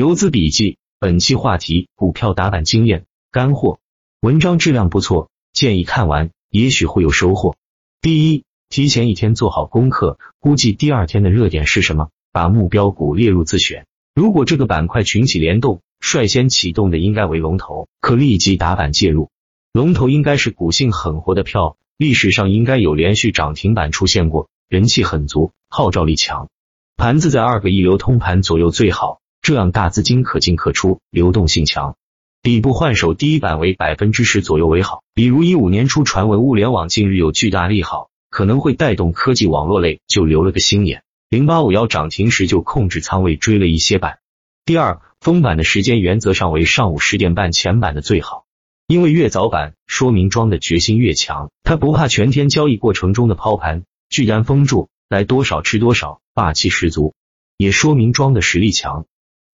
游资笔记，本期话题：股票打板经验干货。文章质量不错，建议看完，也许会有收获。第一，提前一天做好功课，估计第二天的热点是什么，把目标股列入自选。如果这个板块群起联动，率先启动的应该为龙头，可立即打板介入。龙头应该是股性很活的票，历史上应该有连续涨停板出现过，人气很足，号召力强，盘子在二个亿流通盘左右最好。这样大资金可进可出，流动性强，底部换手第一板为百分之十左右为好。比如一五年初传闻物联网近日有巨大利好，可能会带动科技网络类，就留了个心眼。零八五幺涨停时就控制仓位追了一些板。第二，封板的时间原则上为上午十点半前板的最好，因为越早板说明庄的决心越强，他不怕全天交易过程中的抛盘，居然封住，来多少吃多少，霸气十足，也说明庄的实力强。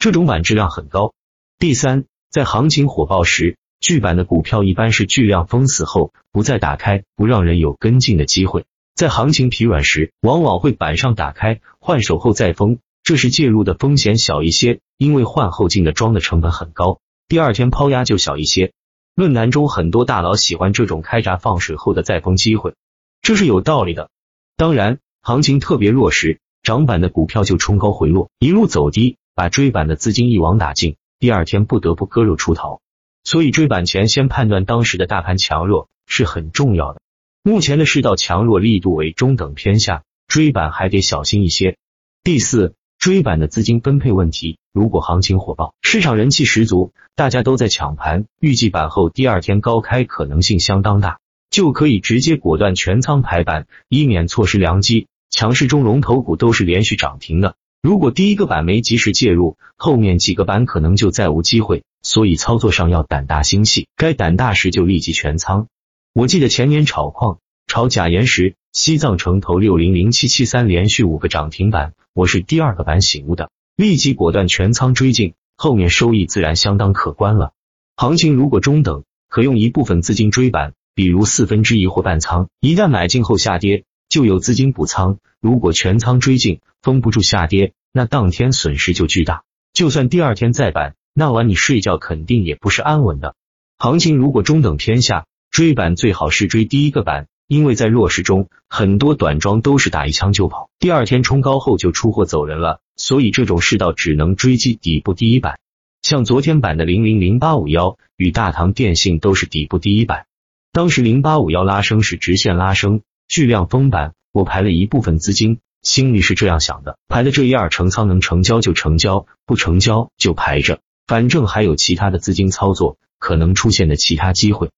这种板质量很高。第三，在行情火爆时，巨板的股票一般是巨量封死后不再打开，不让人有跟进的机会。在行情疲软时，往往会板上打开换手后再封，这时介入的风险小一些，因为换后进的庄的成本很高，第二天抛压就小一些。论坛中很多大佬喜欢这种开闸放水后的再封机会，这是有道理的。当然，行情特别弱时，涨板的股票就冲高回落，一路走低。把追板的资金一网打尽，第二天不得不割肉出逃，所以追板前先判断当时的大盘强弱是很重要的。目前的市道强弱力度为中等偏下，追板还得小心一些。第四，追板的资金分配问题，如果行情火爆，市场人气十足，大家都在抢盘，预计板后第二天高开可能性相当大，就可以直接果断全仓排板，以免错失良机。强势中龙头股都是连续涨停的。如果第一个板没及时介入，后面几个板可能就再无机会，所以操作上要胆大心细，该胆大时就立即全仓。我记得前年炒矿、炒假岩石，西藏城投六零零七七三连续五个涨停板，我是第二个板醒悟的，立即果断全仓追进，后面收益自然相当可观了。行情如果中等，可用一部分资金追板，比如四分之一或半仓，一旦买进后下跌。就有资金补仓，如果全仓追进，封不住下跌，那当天损失就巨大。就算第二天再板，那晚你睡觉肯定也不是安稳的。行情如果中等偏下，追板最好是追第一个板，因为在弱势中，很多短庄都是打一枪就跑，第二天冲高后就出货走人了，所以这种世道只能追击底部第一板。像昨天板的零零零八五幺与大唐电信都是底部第一板，当时零八五幺拉升是直线拉升。巨量封板，我排了一部分资金，心里是这样想的：排的这一二成仓能成交就成交，不成交就排着，反正还有其他的资金操作可能出现的其他机会。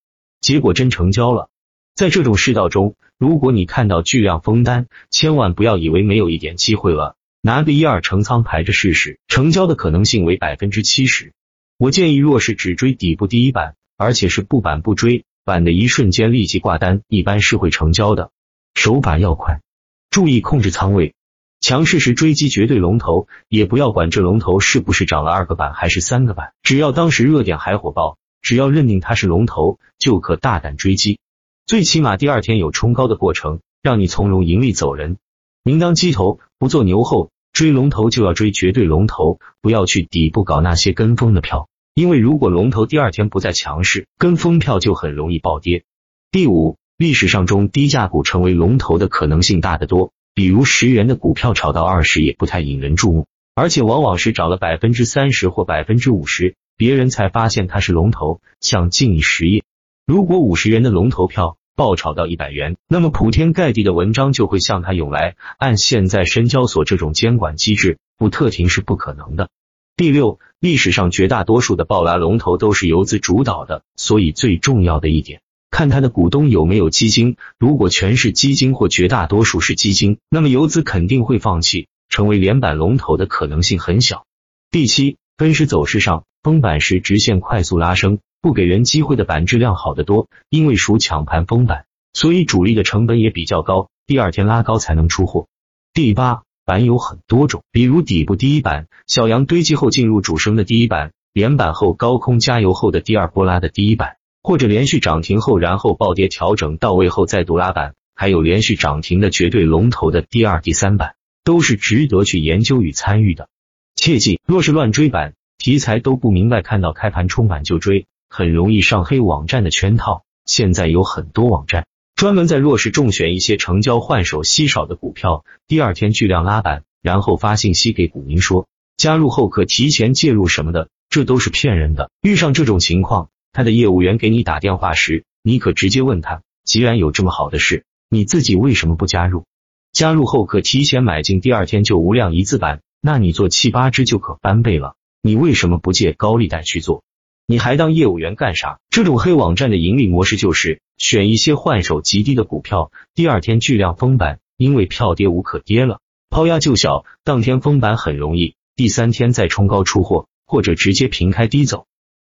结果真成交了。在这种世道中，如果你看到巨量封单，千万不要以为没有一点机会了，拿个一二成仓排着试试，成交的可能性为百分之七十。我建议，若是只追底部第一板，而且是不板不追，板的一瞬间立即挂单，一般是会成交的。手法要快，注意控制仓位。强势时追击绝对龙头，也不要管这龙头是不是涨了二个板还是三个板，只要当时热点还火爆，只要认定它是龙头，就可大胆追击。最起码第二天有冲高的过程，让你从容盈利走人。明当鸡头，不做牛后。追龙头就要追绝对龙头，不要去底部搞那些跟风的票，因为如果龙头第二天不再强势，跟风票就很容易暴跌。第五。历史上中低价股成为龙头的可能性大得多，比如十元的股票炒到二十也不太引人注目，而且往往是涨了百分之三十或百分之五十，别人才发现它是龙头。像晋亿实业，如果五十元的龙头票爆炒到一百元，那么铺天盖地的文章就会向它涌来。按现在深交所这种监管机制，不特停是不可能的。第六，历史上绝大多数的爆拉龙头都是游资主导的，所以最重要的一点。看他的股东有没有基金，如果全是基金或绝大多数是基金，那么游资肯定会放弃，成为连板龙头的可能性很小。第七，分时走势上，封板时直线快速拉升，不给人机会的板质量好得多，因为属抢盘封板，所以主力的成本也比较高，第二天拉高才能出货。第八，板有很多种，比如底部第一板，小阳堆积后进入主升的第一板，连板后高空加油后的第二波拉的第一板。或者连续涨停后，然后暴跌调整到位后再度拉板，还有连续涨停的绝对龙头的第二、第三板，都是值得去研究与参与的。切记，若是乱追板，题材都不明白，看到开盘冲板就追，很容易上黑网站的圈套。现在有很多网站专门在弱势中选一些成交换手稀少的股票，第二天巨量拉板，然后发信息给股民说加入后可提前介入什么的，这都是骗人的。遇上这种情况，他的业务员给你打电话时，你可直接问他，既然有这么好的事，你自己为什么不加入？加入后可提前买进，第二天就无量一字板，那你做七八只就可翻倍了。你为什么不借高利贷去做？你还当业务员干啥？这种黑网站的盈利模式就是选一些换手极低的股票，第二天巨量封板，因为票跌无可跌了，抛压就小，当天封板很容易，第三天再冲高出货，或者直接平开低走。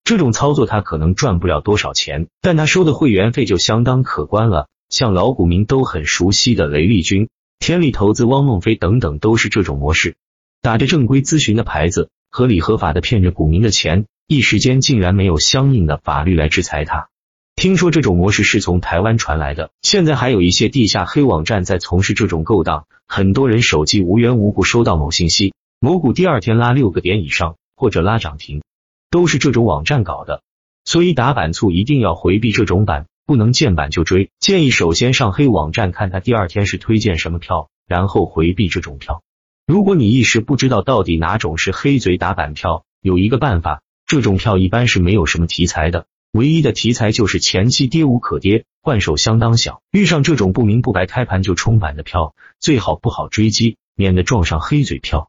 这种操作他可能赚不了多少钱，但他收的会员费就相当可观了。像老股民都很熟悉的雷利军、天利投资、汪孟非等等，都是这种模式，打着正规咨询的牌子，合理合法的骗着股民的钱。一时间竟然没有相应的法律来制裁他。听说这种模式是从台湾传来的，现在还有一些地下黑网站在从事这种勾当。很多人手机无缘无故收到某信息，某股第二天拉六个点以上或者拉涨停，都是这种网站搞的。所以打板促一定要回避这种板，不能见板就追。建议首先上黑网站看他第二天是推荐什么票，然后回避这种票。如果你一时不知道到底哪种是黑嘴打板票，有一个办法。这种票一般是没有什么题材的，唯一的题材就是前期跌无可跌，换手相当小。遇上这种不明不白开盘就冲板的票，最好不好追击，免得撞上黑嘴票。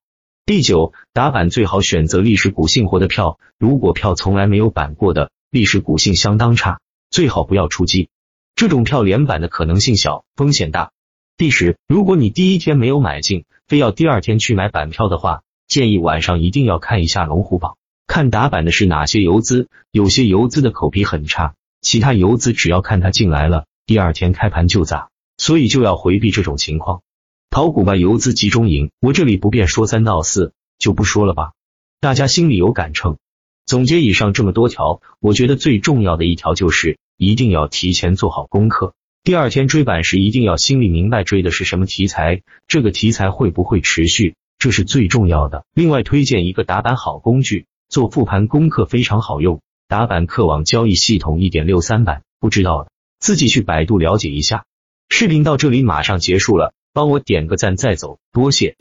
第九，打板最好选择历史股性活的票，如果票从来没有板过的，历史股性相当差，最好不要出击。这种票连板的可能性小，风险大。第十，如果你第一天没有买进，非要第二天去买板票的话，建议晚上一定要看一下龙虎榜。看打板的是哪些游资？有些游资的口碑很差，其他游资只要看他进来了，第二天开盘就砸，所以就要回避这种情况。炒股吧，游资集中营，我这里不便说三道四，就不说了吧，大家心里有杆秤。总结以上这么多条，我觉得最重要的一条就是一定要提前做好功课，第二天追板时一定要心里明白追的是什么题材，这个题材会不会持续，这是最重要的。另外推荐一个打板好工具。做复盘功课非常好用，打板客网交易系统一点六三版，不知道的自己去百度了解一下。视频到这里马上结束了，帮我点个赞再走，多谢。